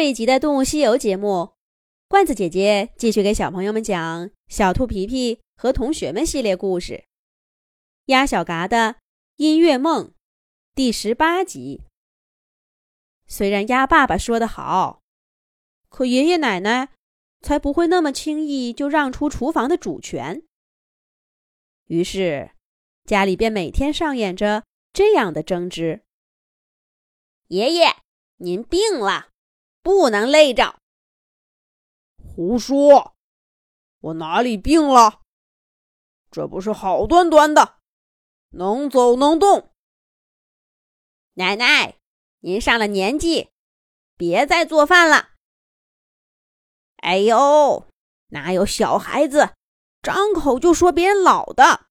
这一集的《动物西游》节目，罐子姐姐继续给小朋友们讲《小兔皮皮和同学们》系列故事，《鸭小嘎的音乐梦》第十八集。虽然鸭爸爸说的好，可爷爷奶奶才不会那么轻易就让出厨房的主权。于是，家里便每天上演着这样的争执：爷爷，您病了。不能累着。胡说！我哪里病了？这不是好端端的，能走能动。奶奶，您上了年纪，别再做饭了。哎呦，哪有小孩子张口就说别人老的？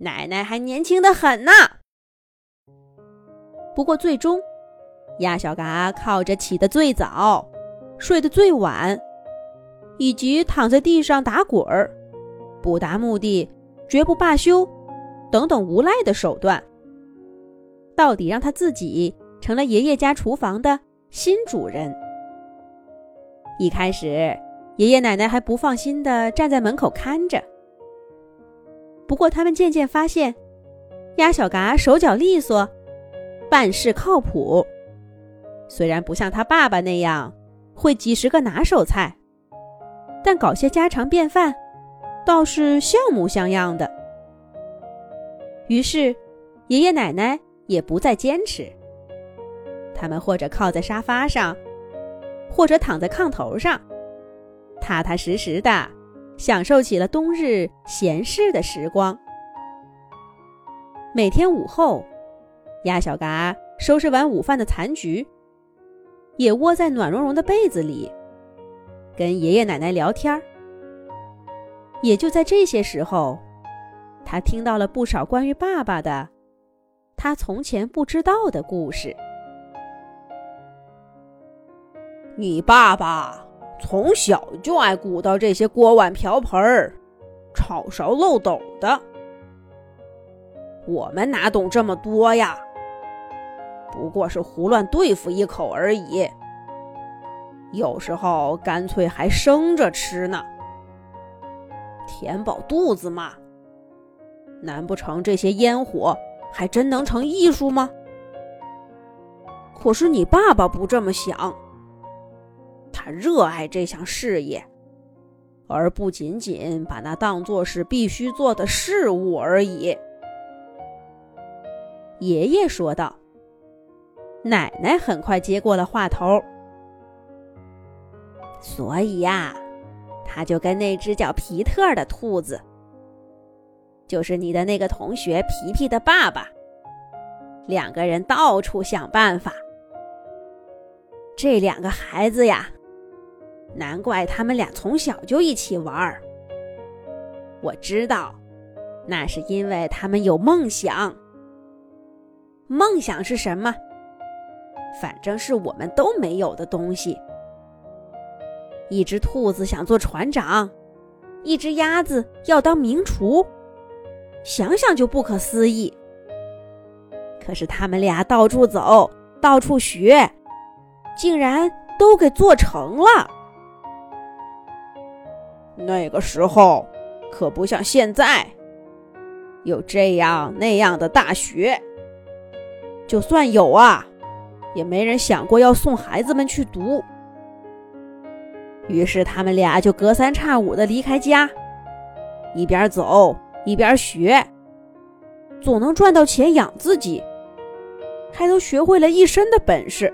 奶奶还年轻的很呢。不过最终。鸭小嘎靠着起得最早、睡得最晚，以及躺在地上打滚儿、不达目的绝不罢休等等无赖的手段，到底让他自己成了爷爷家厨房的新主人。一开始，爷爷奶奶还不放心地站在门口看着，不过他们渐渐发现，鸭小嘎手脚利索，办事靠谱。虽然不像他爸爸那样会几十个拿手菜，但搞些家常便饭倒是像模像样的。于是，爷爷奶奶也不再坚持，他们或者靠在沙发上，或者躺在炕头上，踏踏实实的享受起了冬日闲适的时光。每天午后，鸭小嘎收拾完午饭的残局。也窝在暖融融的被子里，跟爷爷奶奶聊天也就在这些时候，他听到了不少关于爸爸的，他从前不知道的故事。你爸爸从小就爱鼓捣这些锅碗瓢盆儿、炒勺漏斗的，我们哪懂这么多呀？不过是胡乱对付一口而已，有时候干脆还生着吃呢，填饱肚子嘛。难不成这些烟火还真能成艺术吗？可是你爸爸不这么想，他热爱这项事业，而不仅仅把那当作是必须做的事物而已。爷爷说道。奶奶很快接过了话头，所以呀，他就跟那只叫皮特的兔子，就是你的那个同学皮皮的爸爸，两个人到处想办法。这两个孩子呀，难怪他们俩从小就一起玩儿。我知道，那是因为他们有梦想。梦想是什么？反正是我们都没有的东西。一只兔子想做船长，一只鸭子要当名厨，想想就不可思议。可是他们俩到处走，到处学，竟然都给做成了。那个时候可不像现在，有这样那样的大学。就算有啊。也没人想过要送孩子们去读，于是他们俩就隔三差五的离开家，一边走一边学，总能赚到钱养自己，还都学会了一身的本事。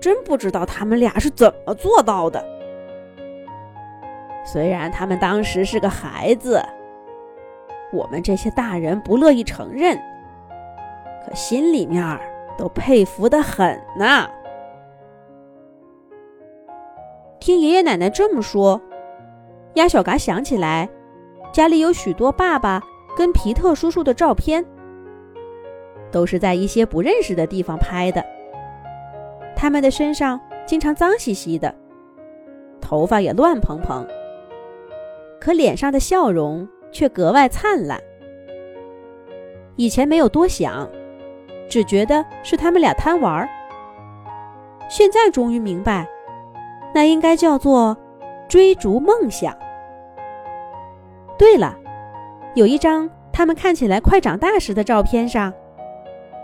真不知道他们俩是怎么做到的。虽然他们当时是个孩子，我们这些大人不乐意承认，可心里面……都佩服的很呢。听爷爷奶奶这么说，鸭小嘎想起来，家里有许多爸爸跟皮特叔叔的照片，都是在一些不认识的地方拍的。他们的身上经常脏兮兮的，头发也乱蓬蓬，可脸上的笑容却格外灿烂。以前没有多想。只觉得是他们俩贪玩儿，现在终于明白，那应该叫做追逐梦想。对了，有一张他们看起来快长大时的照片上，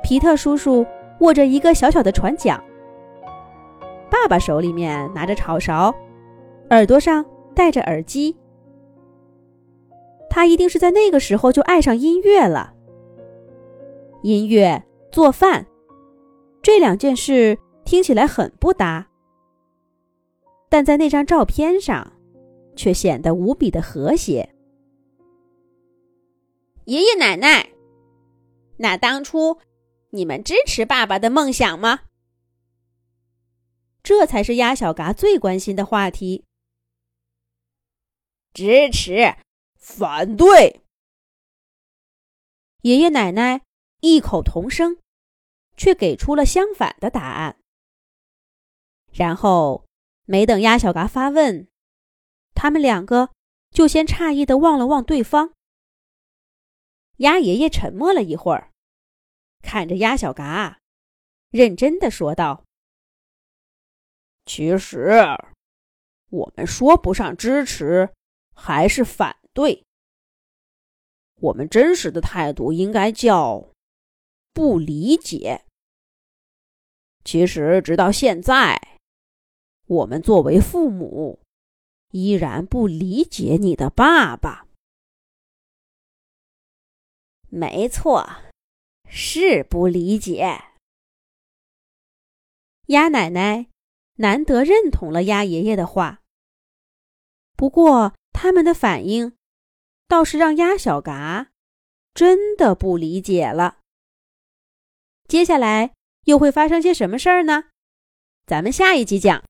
皮特叔叔握着一个小小的船桨，爸爸手里面拿着炒勺，耳朵上戴着耳机。他一定是在那个时候就爱上音乐了。音乐、做饭这两件事听起来很不搭，但在那张照片上，却显得无比的和谐。爷爷奶奶，那当初你们支持爸爸的梦想吗？这才是鸭小嘎最关心的话题。支持。反对！爷爷奶奶异口同声，却给出了相反的答案。然后没等鸭小嘎发问，他们两个就先诧异的望了望对方。鸭爷爷沉默了一会儿，看着鸭小嘎，认真的说道：“其实，我们说不上支持，还是反。”对，我们真实的态度应该叫不理解。其实，直到现在，我们作为父母，依然不理解你的爸爸。没错，是不理解。鸭奶奶难得认同了鸭爷爷的话，不过他们的反应。倒是让鸭小嘎真的不理解了。接下来又会发生些什么事儿呢？咱们下一集讲。